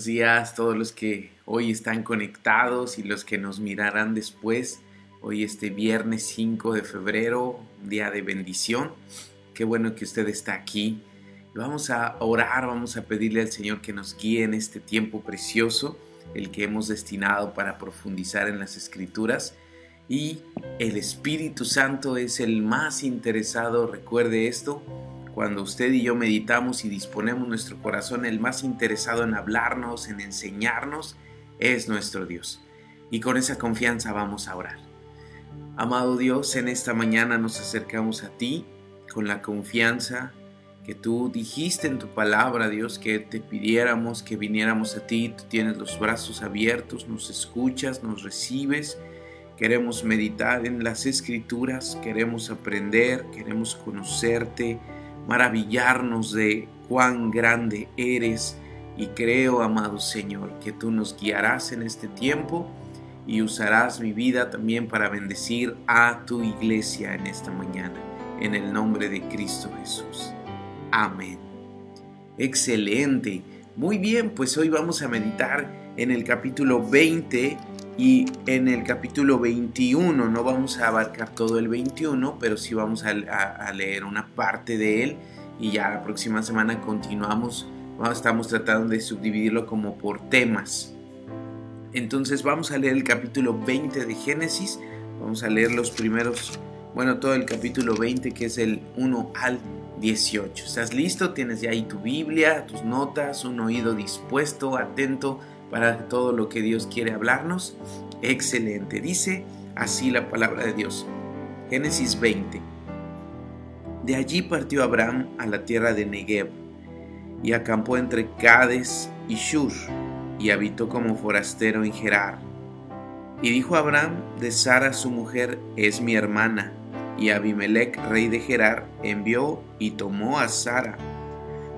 buenos días todos los que hoy están conectados y los que nos mirarán después. Hoy este viernes 5 de febrero, día de bendición. Qué bueno que usted está aquí. Vamos a orar, vamos a pedirle al Señor que nos guíe en este tiempo precioso, el que hemos destinado para profundizar en las escrituras. Y el Espíritu Santo es el más interesado, recuerde esto, cuando usted y yo meditamos y disponemos nuestro corazón, el más interesado en hablarnos, en enseñarnos, es nuestro Dios. Y con esa confianza vamos a orar. Amado Dios, en esta mañana nos acercamos a ti con la confianza que tú dijiste en tu palabra, Dios, que te pidiéramos que viniéramos a ti. Tú tienes los brazos abiertos, nos escuchas, nos recibes. Queremos meditar en las escrituras, queremos aprender, queremos conocerte maravillarnos de cuán grande eres y creo, amado Señor, que tú nos guiarás en este tiempo y usarás mi vida también para bendecir a tu iglesia en esta mañana, en el nombre de Cristo Jesús. Amén. Excelente. Muy bien, pues hoy vamos a meditar en el capítulo 20 y en el capítulo 21, no vamos a abarcar todo el 21, pero sí vamos a, leer una parte de él y ya la próxima semana continuamos, estamos tratando de subdividirlo como por temas. Entonces vamos a leer el capítulo 20 de Génesis, vamos a leer los primeros, bueno, todo el capítulo 20 que es el 1 al 18. ¿Estás listo? Tienes ya ahí tu Biblia, tus notas, un oído dispuesto, atento para todo lo que Dios quiere hablarnos. Excelente. Dice así la palabra de Dios. Génesis 20. De allí partió Abraham a la tierra de Negev y acampó entre Cades y Shur y habitó como forastero en Gerar. Y dijo Abraham de Sara su mujer, es mi hermana. Y Abimelech, rey de Gerar, envió y tomó a Sara.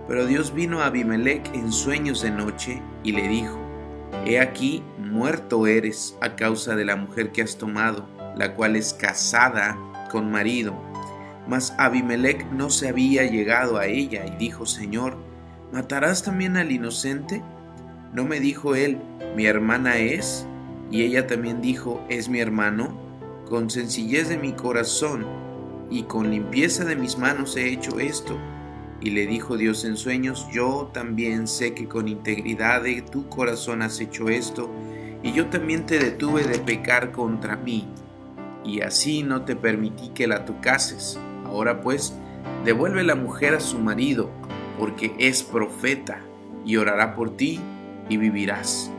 Pero Dios vino a Abimelech en sueños de noche y le dijo, He aquí, muerto eres a causa de la mujer que has tomado, la cual es casada con marido. Mas Abimelech no se había llegado a ella y dijo, Señor, ¿matarás también al inocente? ¿No me dijo él, mi hermana es? Y ella también dijo, ¿es mi hermano? Con sencillez de mi corazón y con limpieza de mis manos he hecho esto. Y le dijo Dios en sueños, yo también sé que con integridad de tu corazón has hecho esto, y yo también te detuve de pecar contra mí, y así no te permití que la tocases. Ahora pues, devuelve la mujer a su marido, porque es profeta, y orará por ti, y vivirás.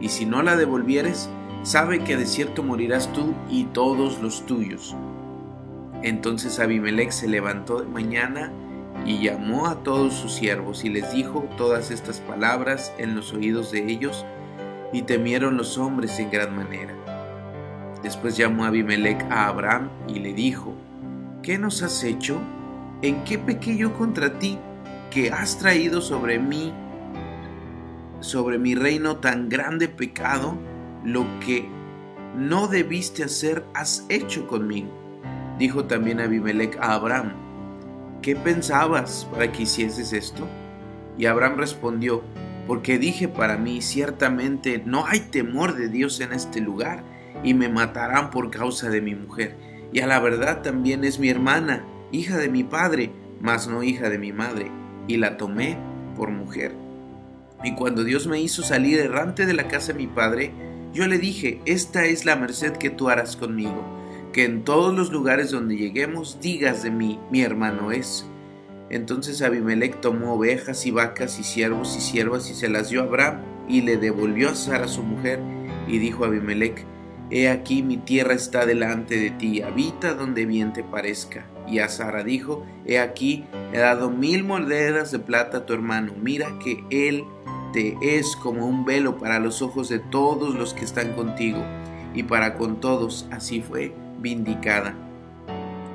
Y si no la devolvieres, sabe que de cierto morirás tú y todos los tuyos. Entonces Abimelech se levantó de mañana, y llamó a todos sus siervos y les dijo todas estas palabras en los oídos de ellos, y temieron los hombres en gran manera. Después llamó Abimelech a Abraham y le dijo, ¿qué nos has hecho? ¿En qué pequeño contra ti que has traído sobre mí, sobre mi reino tan grande pecado, lo que no debiste hacer has hecho conmigo? Dijo también Abimelech a Abraham, ¿qué pensabas para que hicieses esto? Y Abraham respondió, porque dije para mí, ciertamente no hay temor de Dios en este lugar, y me matarán por causa de mi mujer. Y a la verdad también es mi hermana, hija de mi padre, mas no hija de mi madre, y la tomé por mujer. Y cuando Dios me hizo salir errante de la casa de mi padre, yo le dije, esta es la merced que tú harás conmigo que en todos los lugares donde lleguemos digas de mí, mi hermano es. Entonces Abimelech tomó ovejas y vacas y siervos y siervas y se las dio a Abraham y le devolvió a Sara su mujer y dijo a Abimelech, He aquí mi tierra está delante de ti, habita donde bien te parezca. Y a Sara dijo, He aquí he dado mil monedas de plata a tu hermano, mira que él te es como un velo para los ojos de todos los que están contigo, y para con todos así fue vindicada.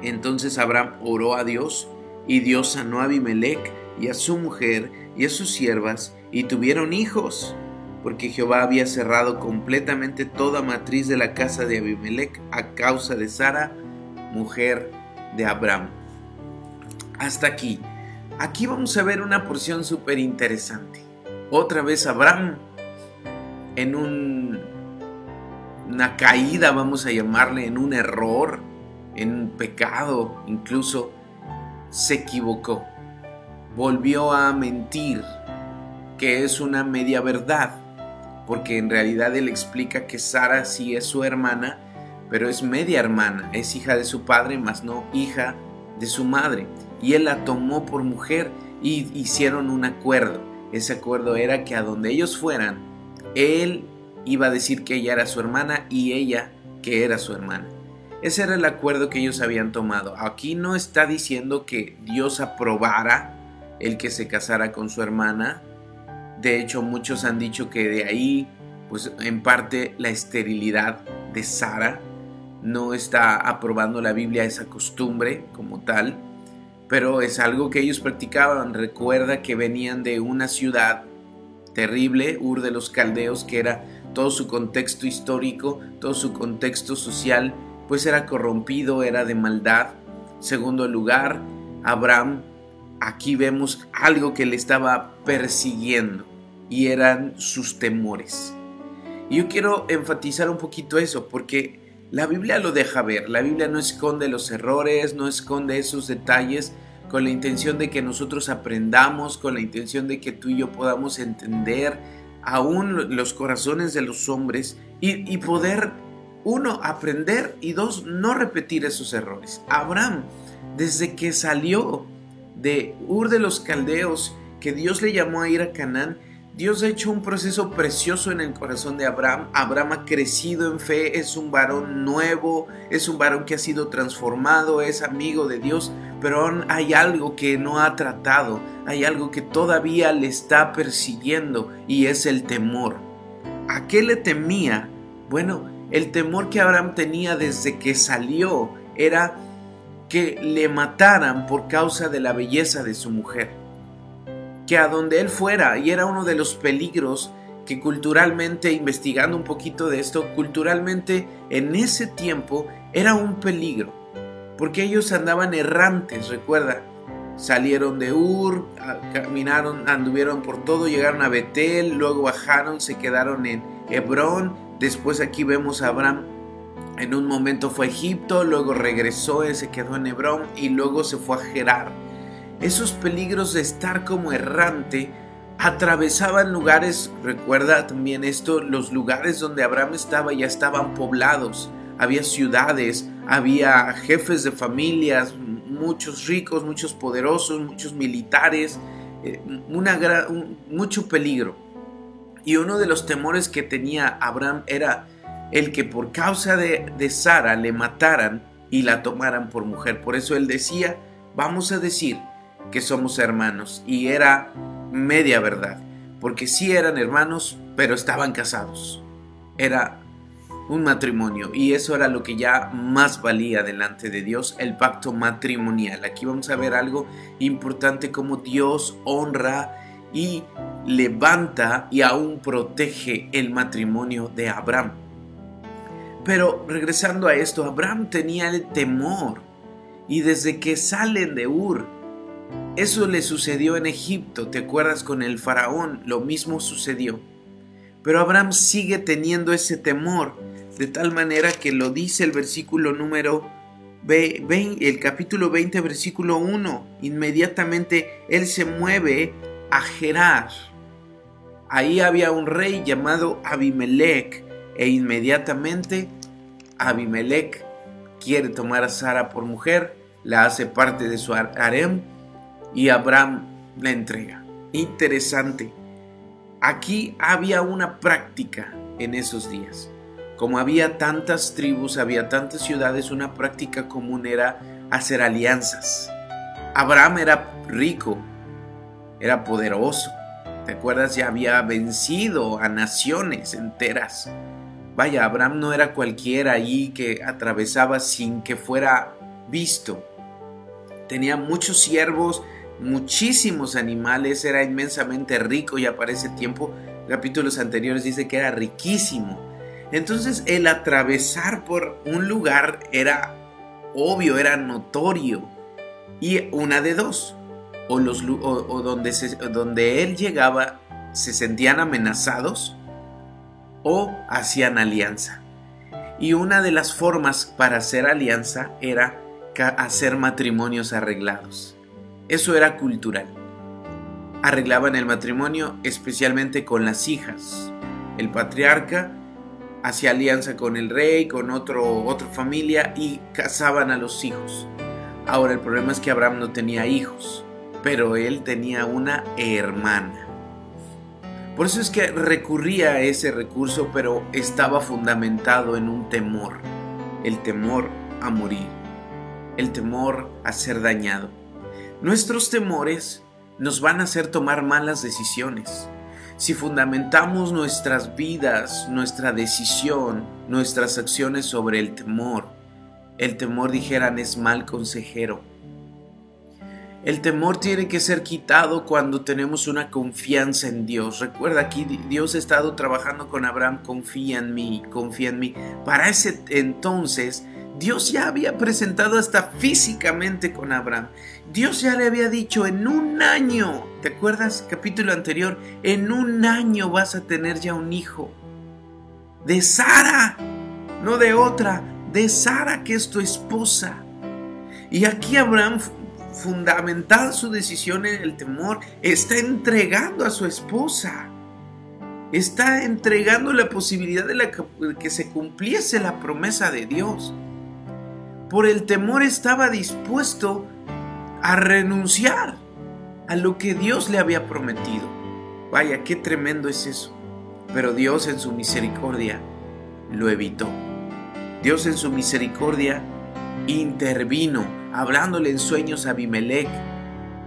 Entonces Abraham oró a Dios y Dios sanó a Abimelech y a su mujer y a sus siervas y tuvieron hijos, porque Jehová había cerrado completamente toda matriz de la casa de Abimelech a causa de Sara, mujer de Abraham. Hasta aquí. Aquí vamos a ver una porción súper interesante. Otra vez Abraham en un, una caída, vamos a llamarle, en un error, en un pecado incluso, se equivocó. Volvió a mentir, que es una media verdad, porque en realidad él explica que Sara sí es su hermana, pero es media hermana, es hija de su padre, más no hija de su madre. Y él la tomó por mujer y hicieron un acuerdo. Ese acuerdo era que a donde ellos fueran, él iba a decir que ella era su hermana y ella que era su hermana. Ese era el acuerdo que ellos habían tomado. Aquí no está diciendo que Dios aprobara el que se casara con su hermana. De hecho, muchos han dicho que de ahí, pues en parte la esterilidad de Sara no está aprobando la Biblia esa costumbre como tal, pero es algo que ellos practicaban. Recuerda que venían de una ciudad terrible, Ur de los Caldeos, que era todo su contexto histórico, todo su contexto social, pues era corrompido, era de maldad. Segundo lugar, Abraham, aquí vemos algo que le estaba persiguiendo y eran sus temores. Y yo quiero enfatizar un poquito eso, porque la Biblia lo deja ver, la Biblia no esconde los errores, no esconde esos detalles con la intención de que nosotros aprendamos, con la intención de que tú y yo podamos entender aún los corazones de los hombres y, poder, uno, aprender y dos, no repetir esos errores. Abraham, desde que salió de Ur de los Caldeos, que Dios le llamó a ir a Canaán, Dios ha hecho un proceso precioso en el corazón de Abraham. Abraham ha crecido en fe, es un varón nuevo, es un varón que ha sido transformado, es amigo de Dios, pero hay algo que no ha tratado, hay algo que todavía le está persiguiendo y es el temor. ¿A qué le temía? Bueno, el temor que Abraham tenía desde que salió era que le mataran por causa de la belleza de su mujer que a donde él fuera, y era uno de los peligros que culturalmente, investigando un poquito de esto, culturalmente en ese tiempo era un peligro, porque ellos andaban errantes, recuerda, salieron de Ur, caminaron, anduvieron por todo, llegaron a Betel, luego bajaron, se quedaron en Hebrón, después aquí vemos a Abraham, en un momento fue a Egipto, luego regresó, se quedó en Hebrón y luego se fue a Gerar esos peligros de estar como errante atravesaban lugares, recuerda también esto, los lugares donde Abraham estaba ya estaban poblados, había ciudades, había jefes de familias, muchos ricos, muchos poderosos, muchos militares, eh, mucho peligro. Y uno de los temores que tenía Abraham era el que por causa de, de Sara le mataran y la tomaran por mujer. Por eso él decía, vamos a decir que somos hermanos. Y era media verdad, porque sí eran hermanos, pero estaban casados. Era un matrimonio y eso era lo que ya más valía delante de Dios, el pacto matrimonial. Aquí vamos a ver algo importante como Dios honra y levanta y aún protege el matrimonio de Abraham. Pero regresando a esto, Abraham tenía el temor y desde que salen de Ur, eso le sucedió en Egipto, ¿te acuerdas con el faraón? Lo mismo sucedió. Pero Abraham sigue teniendo ese temor, de tal manera que lo dice el versículo número el capítulo 20, versículo 1. Inmediatamente él se mueve a Gerar. Ahí había un rey llamado Abimelech e inmediatamente Abimelech quiere tomar a Sara por mujer, la hace parte de su harem y Abraham la entrega. Interesante. Aquí había una práctica en esos días. Como había tantas tribus, había tantas ciudades, una práctica común era hacer alianzas. Abraham era rico, era poderoso. ¿Te acuerdas? Ya había vencido a naciones enteras. Vaya, Abraham no era cualquiera allí que atravesaba sin que fuera visto. Tenía muchos siervos, muchísimos animales, era inmensamente rico ya para ese tiempo. Capítulos anteriores dice que era riquísimo. Entonces el atravesar por un lugar era obvio, era notorio. Y una de dos. O, los, donde, donde él llegaba se sentían amenazados o hacían alianza. Y una de las formas para hacer alianza era hacer matrimonios arreglados. Eso era cultural. Arreglaban el matrimonio especialmente con las hijas. El patriarca hacía alianza con el rey, con otro, otra familia y casaban a los hijos. Ahora el problema es que Abraham no tenía hijos, pero él tenía una hermana. Por eso es que recurría a ese recurso, pero estaba fundamentado en un temor, el temor a morir, el temor a ser dañado. Nuestros temores nos van a hacer tomar malas decisiones. Si fundamentamos nuestras vidas, nuestra decisión, nuestras acciones sobre el temor, el temor dijeran es mal consejero el temor tiene que ser quitado cuando tenemos una confianza en Dios. Recuerda aquí Dios ha estado trabajando con Abraham, confía en mí, confía en mí. Para ese entonces Dios ya había presentado hasta físicamente con Abraham. Dios ya le había dicho en un año, ¿te acuerdas capítulo anterior? En un año vas a tener ya un hijo. De Sara, no de otra, de Sara que es tu esposa. Y aquí Abraham fundamental su decisión en el temor, está entregando a su esposa. Está entregando la posibilidad de, que se cumpliese la promesa de Dios. Por el temor estaba dispuesto a renunciar a lo que Dios le había prometido. Vaya, qué tremendo es eso. Pero Dios en su misericordia lo evitó. Dios en su misericordia intervino hablándole en sueños a Abimelech.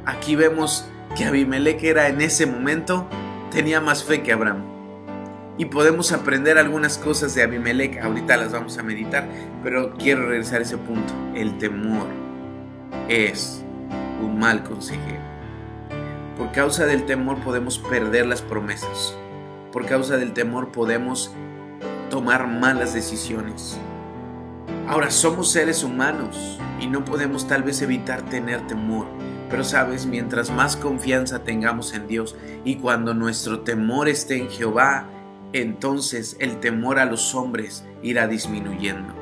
Aquí vemos que Abimelech era en ese momento, tenía más fe que Abraham. Y podemos aprender algunas cosas de Abimelech, ahorita las vamos a meditar, pero quiero regresar a ese punto. El temor es un mal consejero. Por causa del temor podemos perder las promesas. Por causa del temor podemos tomar malas decisiones. Ahora somos seres humanos y no podemos tal vez evitar tener temor. Pero sabes, mientras más confianza tengamos en Dios y cuando nuestro temor esté en Jehová, entonces el temor a los hombres irá disminuyendo.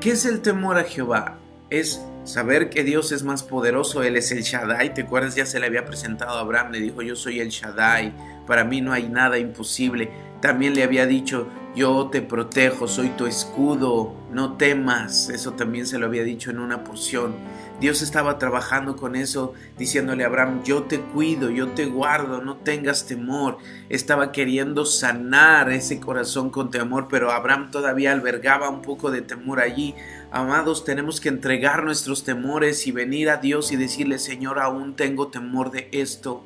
¿Qué es el temor a Jehová? Es saber que Dios es más poderoso, Él es el Shaddai. ¿Te acuerdas? Ya se le había presentado a Abraham, le dijo, yo soy el Shaddai, para mí no hay nada imposible. También le había dicho, yo te protejo, soy tu escudo, no temas. Eso también se lo había dicho en una porción. Dios estaba trabajando con eso, diciéndole a Abraham, yo te cuido, yo te guardo, no tengas temor. Estaba queriendo sanar ese corazón con temor, pero Abraham todavía albergaba un poco de temor allí. Amados, tenemos que entregar nuestros temores y venir a Dios y decirle, Señor, aún tengo temor de esto.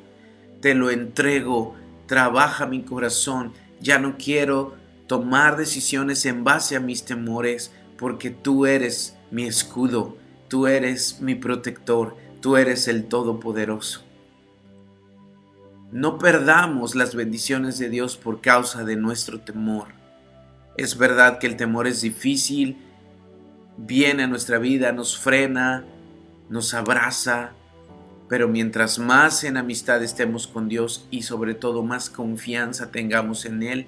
Te lo entrego, trabaja mi corazón, ya no quiero tomar decisiones en base a mis temores, porque tú eres mi escudo, tú eres mi protector, tú eres el Todopoderoso. No perdamos las bendiciones de Dios por causa de nuestro temor. Es verdad que el temor es difícil, viene a nuestra vida, nos frena, nos abraza, pero mientras más en amistad estemos con Dios y sobre todo más confianza tengamos en Él,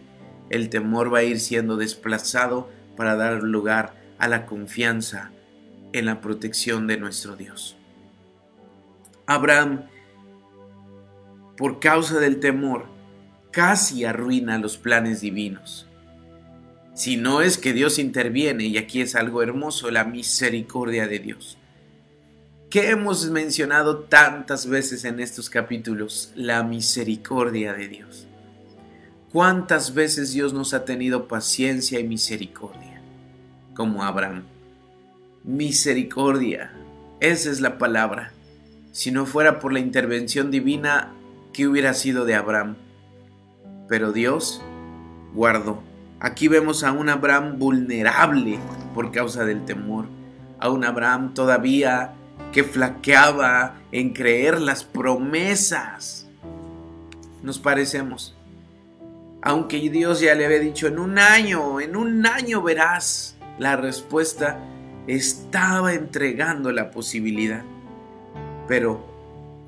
el temor va a ir siendo desplazado para dar lugar a la confianza en la protección de nuestro Dios. Abraham, por causa del temor, casi arruina los planes divinos. Si no es que Dios interviene, y aquí es algo hermoso, la misericordia de Dios. ¿Qué hemos mencionado tantas veces en estos capítulos? La misericordia de Dios. ¿Cuántas veces Dios nos ha tenido paciencia y misericordia? Como Abraham. Misericordia. Esa es la palabra. Si no fuera por la intervención divina, ¿qué hubiera sido de Abraham? Pero Dios guardó. Aquí vemos a un Abraham vulnerable por causa del temor. A un Abraham todavía que flaqueaba en creer las promesas. Nos parecemos aunque Dios ya le había dicho en un año, en un año verás la respuesta, estaba entregando la posibilidad. Pero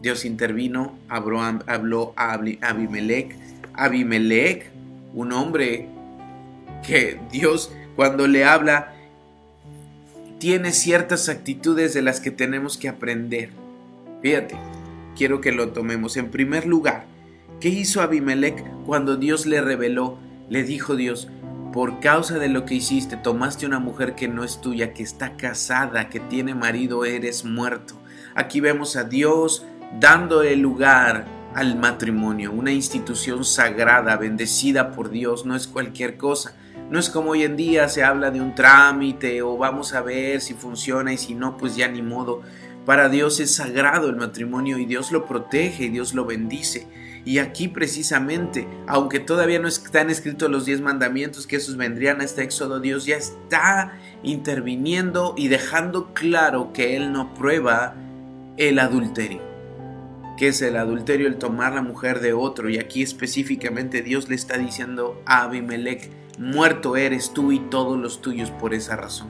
Dios intervino, habló, habló a Abimelech, Abimelech un hombre que Dios cuando le habla tiene ciertas actitudes de las que tenemos que aprender. Fíjate, quiero que lo tomemos. En primer lugar, ¿qué hizo Abimelech cuando Dios le reveló? Le dijo Dios, por causa de lo que hiciste, tomaste una mujer que no es tuya, que está casada, que tiene marido, eres muerto. Aquí vemos a Dios dando el lugar al matrimonio, una institución sagrada, bendecida por Dios, no es cualquier cosa. No es como hoy en día se habla de un trámite o vamos a ver si funciona y si no, pues ya ni modo. Para Dios es sagrado el matrimonio y Dios lo protege y Dios lo bendice. Y aquí precisamente, aunque todavía no están escritos los diez mandamientos, que esos vendrían a este éxodo, Dios ya está interviniendo y dejando claro que Él no prueba el adulterio. que es el adulterio? El tomar la mujer de otro. Y aquí específicamente Dios le está diciendo a Abimelech, muerto eres tú y todos los tuyos por esa razón.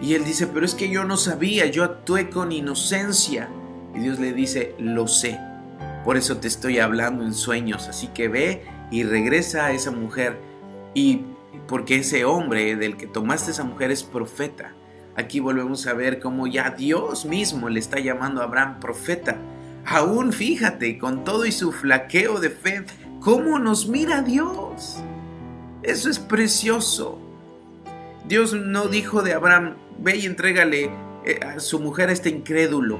Y él dice, pero es que yo no sabía, yo actué con inocencia. Y Dios le dice, lo sé, por eso te estoy hablando en sueños, así que ve y regresa a esa mujer. Y porque ese hombre del que tomaste esa mujer es profeta. Aquí volvemos a ver cómo ya Dios mismo le está llamando a Abraham profeta. Aún fíjate, con todo y su flaqueo de fe, cómo nos mira Dios. Eso es precioso. Dios no dijo de Abraham, ve y entrégale eh, a su mujer a este incrédulo.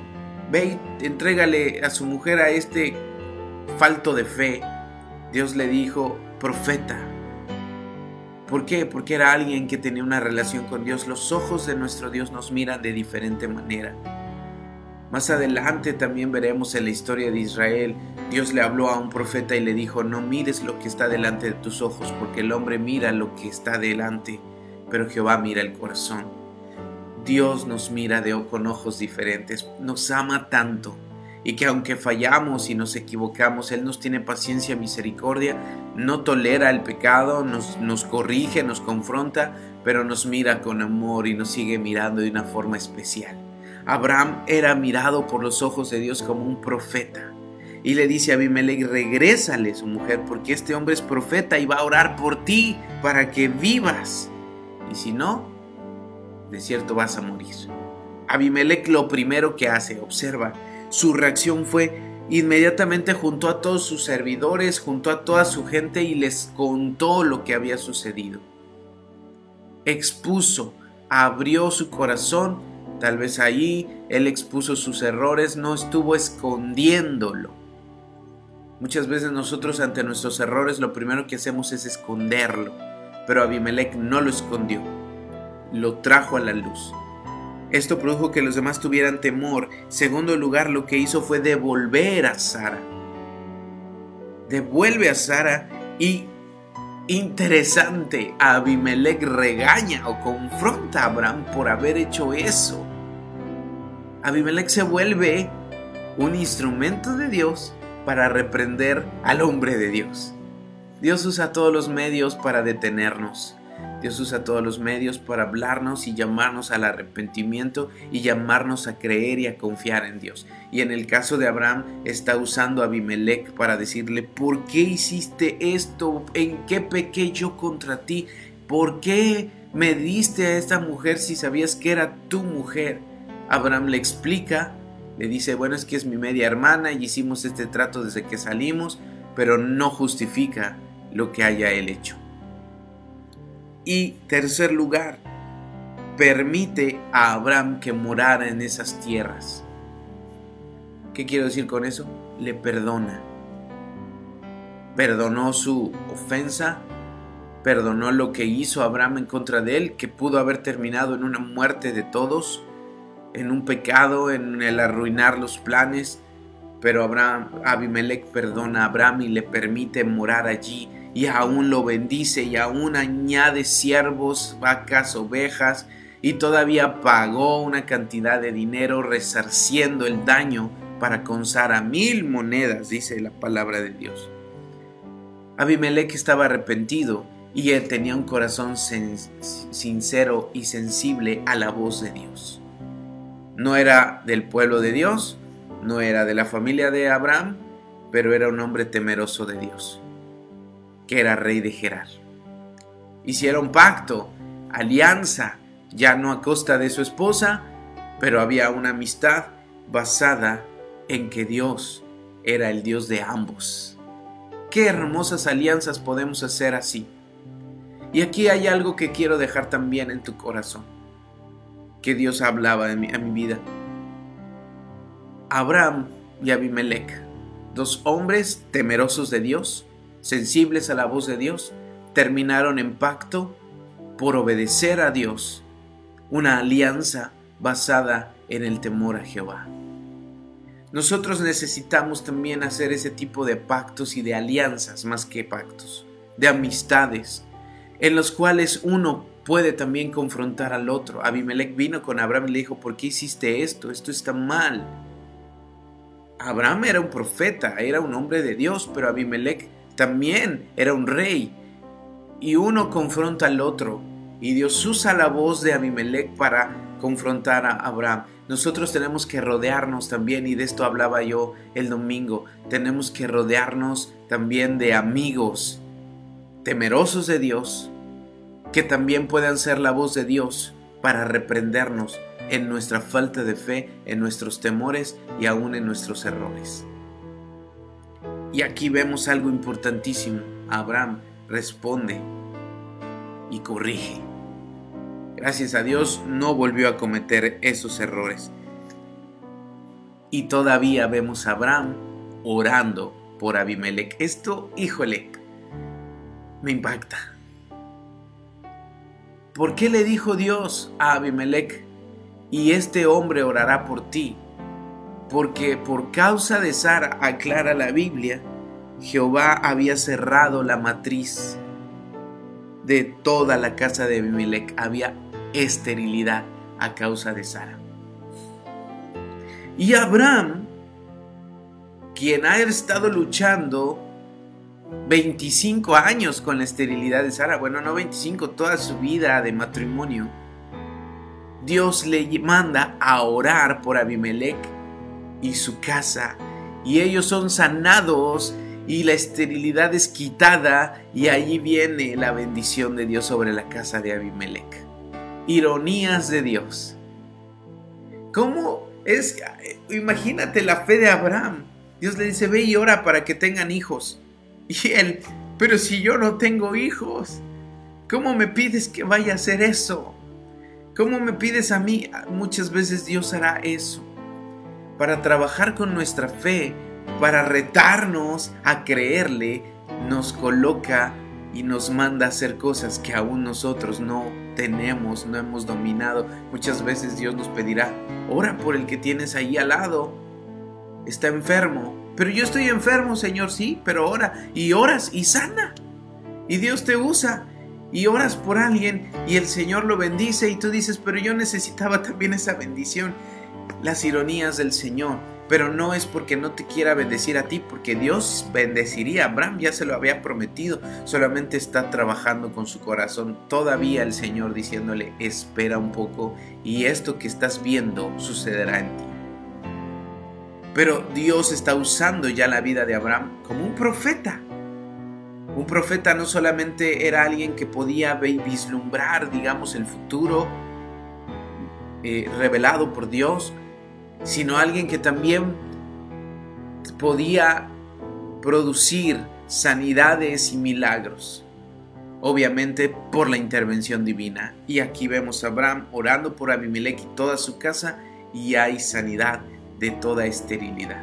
Ve y entrégale a su mujer a este falto de fe. Dios le dijo, profeta. ¿Por qué? Porque era alguien que tenía una relación con Dios. Los ojos de nuestro Dios nos miran de diferente manera. Más adelante también veremos en la historia de Israel, Dios le habló a un profeta y le dijo, no mires lo que está delante de tus ojos, porque el hombre mira lo que está delante, pero Jehová mira el corazón. Dios nos mira de, con ojos diferentes, nos ama tanto y que aunque fallamos y nos equivocamos, Él nos tiene paciencia, misericordia, no tolera el pecado, nos, nos corrige, nos confronta, pero nos mira con amor y nos sigue mirando de una forma especial. Abraham era mirado por los ojos de Dios como un profeta. Y le dice a Abimelech, regrésale su mujer, porque este hombre es profeta y va a orar por ti para que vivas. Y si no, de cierto vas a morir. Abimelech lo primero que hace, observa, su reacción fue inmediatamente juntó a todos sus servidores, juntó a toda su gente y les contó lo que había sucedido. Expuso, abrió su corazón Tal vez ahí él expuso sus errores, no estuvo escondiéndolo. Muchas veces nosotros ante nuestros errores lo primero que hacemos es esconderlo, pero Abimelech no lo escondió, lo trajo a la luz. Esto produjo que los demás tuvieran temor. Segundo lugar, lo que hizo fue devolver a Sara. Devuelve a Sara y interesante, Abimelech regaña o confronta a Abraham por haber hecho eso. Abimelech se vuelve un instrumento de Dios para reprender al hombre de Dios. Dios usa todos los medios para detenernos. Dios usa todos los medios para hablarnos y llamarnos al arrepentimiento y llamarnos a creer y a confiar en Dios. Y en el caso de Abraham está usando a Abimelech para decirle, ¿por qué hiciste esto? ¿En qué pequé yo contra ti? ¿Por qué me diste a esta mujer si sabías que era tu mujer? Abraham le explica, le dice, bueno, es que es mi media hermana y hicimos este trato desde que salimos, pero no justifica lo que haya él hecho. Y tercer lugar, permite a Abraham que morara en esas tierras. ¿Qué quiero decir con eso? Le perdona. Perdonó su ofensa, perdonó lo que hizo Abraham en contra de él, que pudo haber terminado en una muerte de todos, en un pecado, en el arruinar los planes, pero Abraham, Abimelech perdona a Abraham y le permite morar allí y aún lo bendice y aún añade siervos, vacas, ovejas y todavía pagó una cantidad de dinero resarciendo el daño para con Sara mil monedas, dice la palabra de Dios. Abimelech estaba arrepentido y él tenía un corazón sincero y sensible a la voz de Dios. No era del pueblo de Dios, no era de la familia de Abraham, pero era un hombre temeroso de Dios. Que era rey de Gerar. Hicieron pacto, alianza, ya no a costa de su esposa, pero había una amistad basada en que Dios era el Dios de ambos. Qué hermosas alianzas podemos hacer así. Y aquí hay algo que quiero dejar también en tu corazón, que Dios hablaba a mi, mi vida. Abraham y Abimelech, dos hombres temerosos de Dios, sensibles a la voz de Dios, terminaron en pacto por obedecer a Dios, una alianza basada en el temor a Jehová. Nosotros necesitamos también hacer ese tipo de pactos y de alianzas más que pactos, de amistades, en los cuales uno puede también confrontar al otro. Abimelech vino con Abraham y le dijo, ¿por qué hiciste esto? Esto está mal. Abraham era un profeta, era un hombre de Dios, pero Abimelech también era un rey. Y uno confronta al otro. Y Dios usa la voz de Abimelech para confrontar a Abraham. Nosotros tenemos que rodearnos también, y de esto hablaba yo el domingo, tenemos que rodearnos también de amigos temerosos de Dios, que también puedan ser la voz de Dios para reprendernos en nuestra falta de fe, en nuestros temores y aún en nuestros errores. Y aquí vemos algo importantísimo. Abraham responde y corrige. Gracias a Dios no volvió a cometer esos errores. Y todavía vemos a Abraham orando por Abimelech. Esto, híjole, me impacta. ¿Por qué le dijo Dios a Abimelech, y este hombre orará por ti? Porque por causa de Sara, aclara la Biblia, Jehová había cerrado la matriz de toda la casa de Abimelech. Había esterilidad a causa de Sara. Y Abraham, quien ha estado luchando 25 años con la esterilidad de Sara, bueno, no 25, toda su vida de matrimonio, Dios le manda a orar por Abimelech y su casa, y ellos son sanados y la esterilidad es quitada y allí viene la bendición de Dios sobre la casa de Abimelech ironías de Dios. ¿Cómo es? Imagínate la fe de Abraham. Dios le dice, ve y ora para que tengan hijos. Y él, pero si yo no tengo hijos, ¿cómo me pides que vaya a hacer eso? ¿Cómo me pides a mí? Muchas veces Dios hará eso. Para trabajar con nuestra fe, para retarnos a creerle, nos coloca y nos manda a hacer cosas que aún nosotros no tenemos, no hemos dominado. Muchas veces Dios nos pedirá, ora por el que tienes ahí al lado. Está enfermo. Pero yo estoy enfermo, Señor, sí, pero ora y oras y sana. Y Dios te usa y oras por alguien y el Señor lo bendice y tú dices, pero yo necesitaba también esa bendición. Las ironías del Señor pero no es porque no te quiera bendecir a ti, porque Dios bendeciría a Abraham, ya se lo había prometido, solamente está trabajando con su corazón todavía el Señor diciéndole, espera un poco y esto que estás viendo sucederá en ti. Pero Dios está usando ya la vida de Abraham como un profeta. Un profeta no solamente era alguien que podía vislumbrar, digamos, el futuro eh, revelado por Dios, sino alguien que también podía producir sanidades y milagros. Obviamente por la intervención divina. Y aquí vemos a Abraham orando por Abimelech y toda su casa y hay sanidad de toda esterilidad.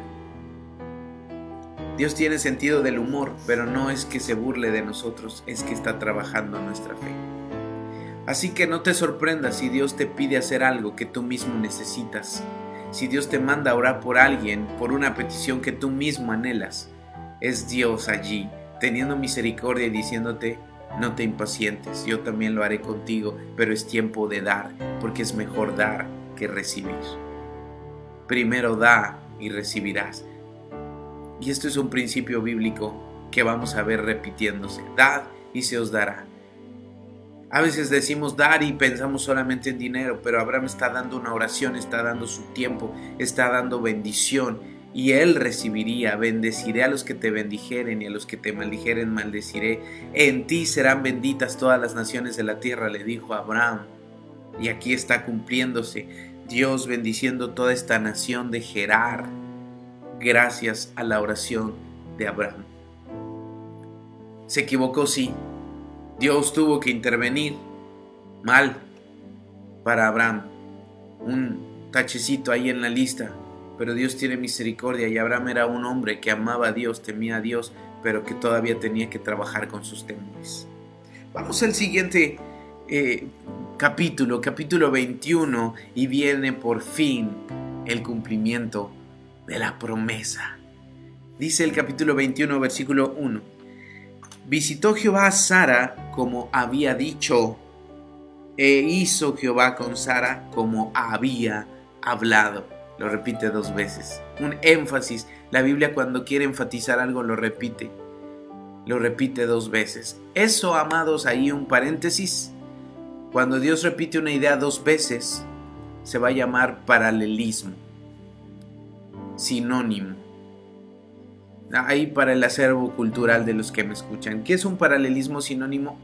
Dios tiene sentido del humor, pero no es que se burle de nosotros, es que está trabajando nuestra fe. Así que no te sorprendas si Dios te pide hacer algo que tú mismo necesitas si Dios te manda a orar por alguien, por una petición que tú mismo anhelas, es Dios allí, teniendo misericordia y diciéndote, no te impacientes, yo también lo haré contigo, pero es tiempo de dar, porque es mejor dar que recibir. Primero da y recibirás. Y esto es un principio bíblico que vamos a ver repitiéndose. Dad y se os dará. A veces decimos dar y pensamos solamente en dinero, pero Abraham está dando una oración, está dando su tiempo, está dando bendición y él recibiría. Bendeciré a los que te bendijeren y a los que te maldijeren maldeciré. En ti serán benditas todas las naciones de la tierra, le dijo Abraham. Y aquí está cumpliéndose Dios bendiciendo toda esta nación de Gerar gracias a la oración de Abraham. Se equivocó, sí. Dios tuvo que intervenir. Mal para Abraham. Un tachecito ahí en la lista. Pero Dios tiene misericordia y Abraham era un hombre que amaba a Dios, temía a Dios, pero que todavía tenía que trabajar con sus temores. Vamos al siguiente eh, capítulo, capítulo 21, y viene por fin el cumplimiento de la promesa. Dice el capítulo 21, versículo 1. Visitó Jehová a Sara como había dicho, e hizo Jehová con Sara como había hablado. Lo repite dos veces. Un énfasis. La Biblia cuando quiere enfatizar algo lo repite. Lo repite dos veces. Eso, amados, ahí un paréntesis cuando Dios repite una idea dos veces, se va a llamar paralelismo, sinónimo. Ahí para el acervo cultural de los que me escuchan. ¿Qué es un paralelismo sinónimo?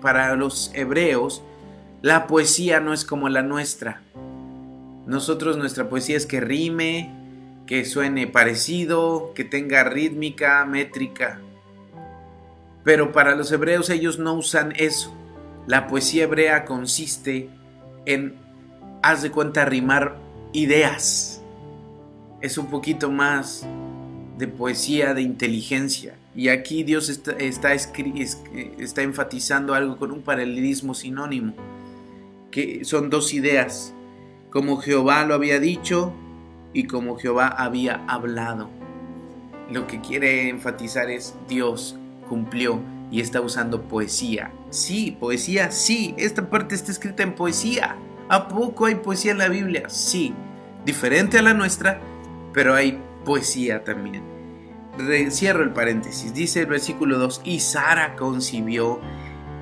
para los hebreos, la poesía no es como la nuestra. Nosotros nuestra poesía es que rime, que suene parecido, que tenga rítmica, métrica. Pero para los hebreos ellos no usan eso. La poesía hebrea consiste en, haz de cuenta, rimar ideas. Es un poquito más de poesía, de inteligencia. Y aquí Dios está, está, está enfatizando algo con un paralelismo sinónimo, que son dos ideas, como Jehová lo había dicho y como Jehová había hablado. Lo que quiere enfatizar es Dios cumplió y está usando poesía. Sí, poesía, sí, esta parte está escrita en poesía. ¿A poco hay poesía en la Biblia? Sí, diferente a la nuestra, pero hay poesía también. Cierro el paréntesis, dice el versículo 2, y Sara concibió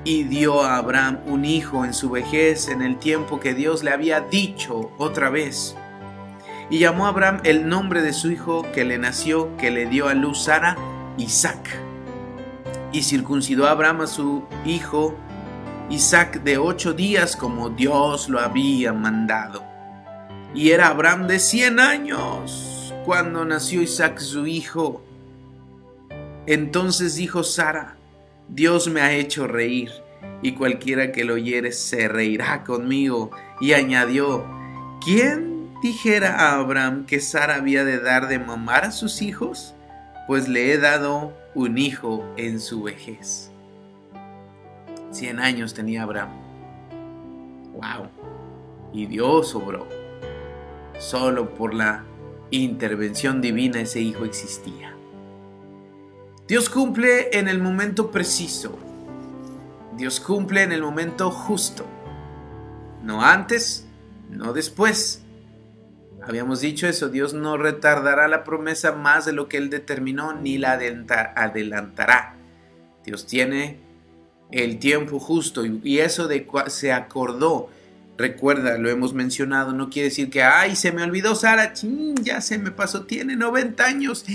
y dio a Abraham un hijo en su vejez en el tiempo que Dios le había dicho otra vez. Y llamó a Abraham el nombre de su hijo que le nació, que le dio a luz Sara, Isaac y circuncidó a Abraham a su hijo Isaac de ocho días como Dios lo había mandado. Y era Abraham de cien años cuando nació Isaac su hijo. Entonces dijo Sara, Dios me ha hecho reír, y cualquiera que lo oyere se reirá conmigo. Y añadió, ¿quién dijera a Abraham que Sara había de dar de mamar a sus hijos? Pues le he dado un hijo en su vejez. Cien años tenía Abraham. ¡Wow! Y Dios obró. Solo por la intervención divina ese hijo existía. Dios cumple en el momento preciso. Dios cumple en el momento justo. No antes, no después. Habíamos dicho eso, Dios no retardará la promesa más de lo que Él determinó ni la adelantará. Dios tiene el tiempo justo y eso se acordó. Recuerda, lo hemos mencionado, no quiere decir que, ay, se me olvidó Sara, ya se me pasó, tiene 90 años,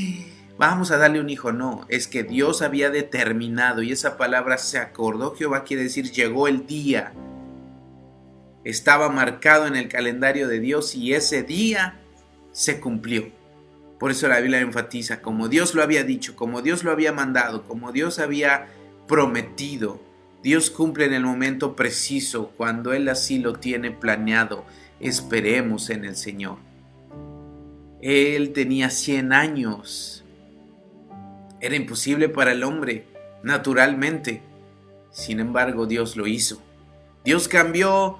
vamos a darle un hijo. No, es que Dios había determinado y esa palabra se acordó, Jehová quiere decir, llegó el día estaba marcado en el calendario de Dios y ese día se cumplió. Por eso la Biblia enfatiza, como Dios lo había dicho, como Dios lo había mandado, como Dios había prometido, Dios cumple en el momento preciso, cuando Él así lo tiene planeado. Esperemos en el Señor. Él tenía 100 años. Era imposible para el hombre, naturalmente. Sin embargo, Dios lo hizo. Dios cambió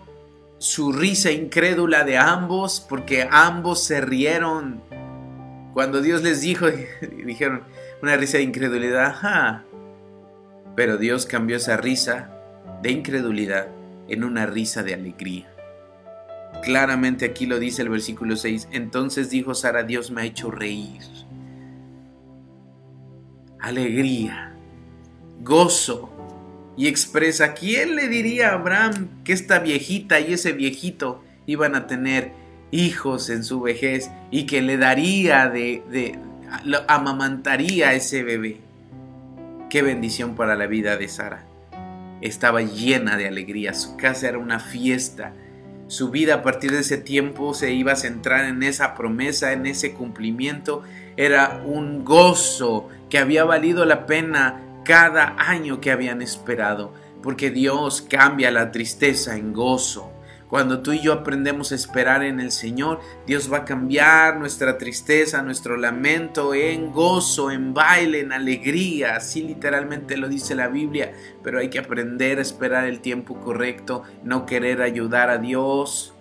su risa incrédula de ambos, porque ambos se rieron. Cuando Dios les dijo, dijeron una risa de incredulidad, pero Dios cambió esa risa de incredulidad en una risa de alegría. Claramente aquí lo dice el versículo 6. Entonces dijo Sara, Dios me ha hecho reír. Alegría, gozo, y expresa, ¿quién le diría a Abraham que esta viejita y ese viejito iban a tener hijos en su vejez y que le daría de, de amamantaría a ese bebé. Qué bendición para la vida de Sara. Estaba llena de alegría, su casa era una fiesta. Su vida a partir de ese tiempo se iba a centrar en esa promesa, en ese cumplimiento. Era un gozo que había valido la pena cada año que habían esperado, porque Dios cambia la tristeza en gozo. Cuando tú y yo aprendemos a esperar en el Señor, Dios va a cambiar nuestra tristeza, nuestro lamento en gozo, en baile, en alegría. Así literalmente lo dice la Biblia. Pero hay que aprender a esperar el tiempo correcto, no querer ayudar a Dios.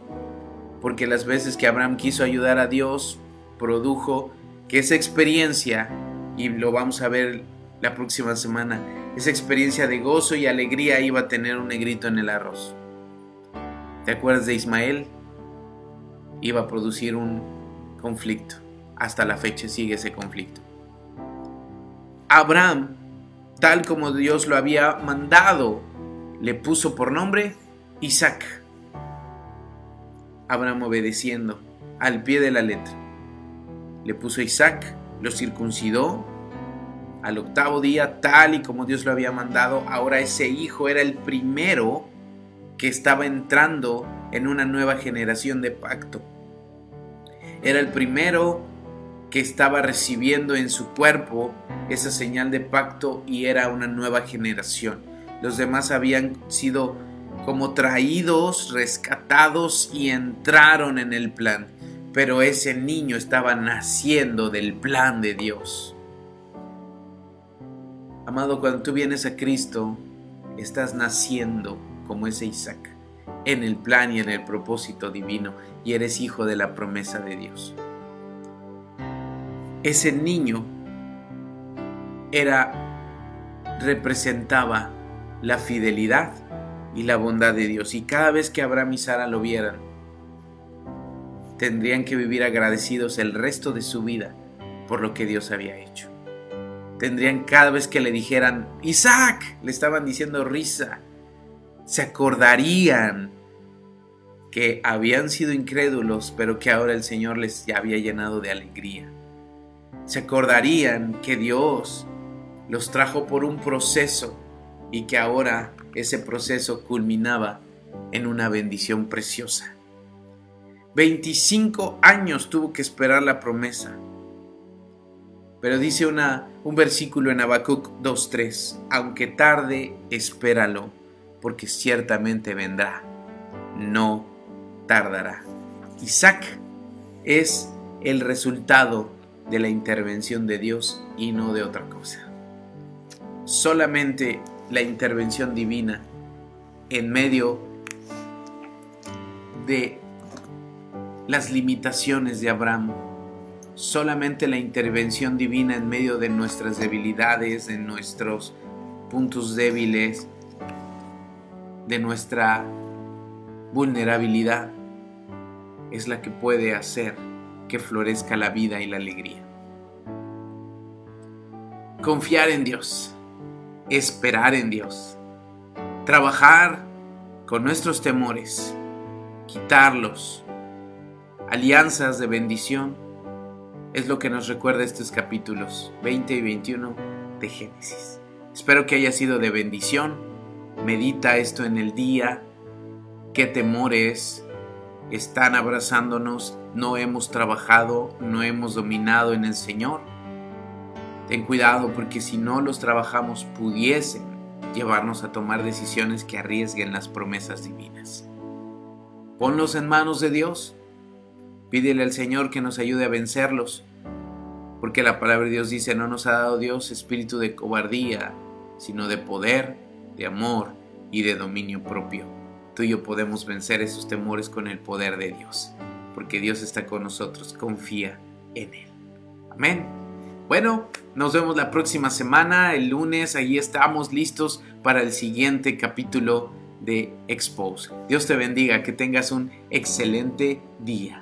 Porque las veces que Abraham quiso ayudar a Dios, produjo que esa experiencia, y lo vamos a ver la próxima semana, esa experiencia de gozo y alegría iba a tener un negrito en el arroz. ¿Te acuerdas de Ismael? Iba a producir un conflicto. Hasta la fecha sigue ese conflicto. Abraham, tal como Dios lo había mandado, le puso por nombre Isaac. Abraham obedeciendo al pie de la letra. Le puso Isaac, lo circuncidó al octavo día, tal y como Dios lo había mandado. Ahora ese hijo era el primero que estaba entrando en una nueva generación de pacto. Era el primero que estaba recibiendo en su cuerpo esa señal de pacto y era una nueva generación. Los demás habían sido como traídos, rescatados y entraron en el plan. Pero ese niño estaba naciendo del plan de Dios. Amado, cuando tú vienes a Cristo, estás naciendo como ese Isaac, en el plan y en el propósito divino, y eres hijo de la promesa de Dios. Ese niño era representaba la fidelidad y la bondad de Dios. Y cada vez que Abraham y Sara lo vieran, tendrían que vivir agradecidos el resto de su vida por lo que Dios había hecho. Tendrían cada vez que le dijeran, Isaac, le estaban diciendo risa, se acordarían que habían sido incrédulos, pero que ahora el Señor les había llenado de alegría. Se acordarían que Dios los trajo por un proceso y que ahora ese proceso culminaba en una bendición preciosa. 25 años tuvo que esperar la promesa. Pero dice una, un versículo en Habacuc 2.3, aunque tarde, espéralo porque ciertamente vendrá, no tardará. Isaac es el resultado de la intervención de Dios y no de otra cosa. Solamente la intervención divina en medio de las limitaciones de Abraham, solamente la intervención divina en medio de nuestras debilidades, de nuestros puntos débiles, de nuestra vulnerabilidad es la que puede hacer que florezca la vida y la alegría. Confiar en Dios, esperar en Dios, trabajar con nuestros temores, quitarlos, alianzas de bendición, es lo que nos recuerda estos capítulos 20 y 21 de Génesis. Espero que haya sido de bendición Medita esto en el día. ¿Qué temores están abrazándonos? No hemos trabajado, no hemos dominado en el Señor. Ten cuidado porque si no los trabajamos pudiesen llevarnos a tomar decisiones que arriesguen las promesas divinas. Ponlos en manos de Dios. Pídele al Señor que nos ayude a vencerlos. Porque la palabra de Dios dice, no nos ha dado Dios espíritu de cobardía, sino de poder, de amor y de dominio propio. Tú y yo podemos vencer esos temores con el poder de Dios, porque Dios está con nosotros, confía en Él. Amén. Bueno, nos vemos la próxima semana, el lunes, ahí estamos listos para el siguiente capítulo de Expose. Dios te bendiga, que tengas un excelente día.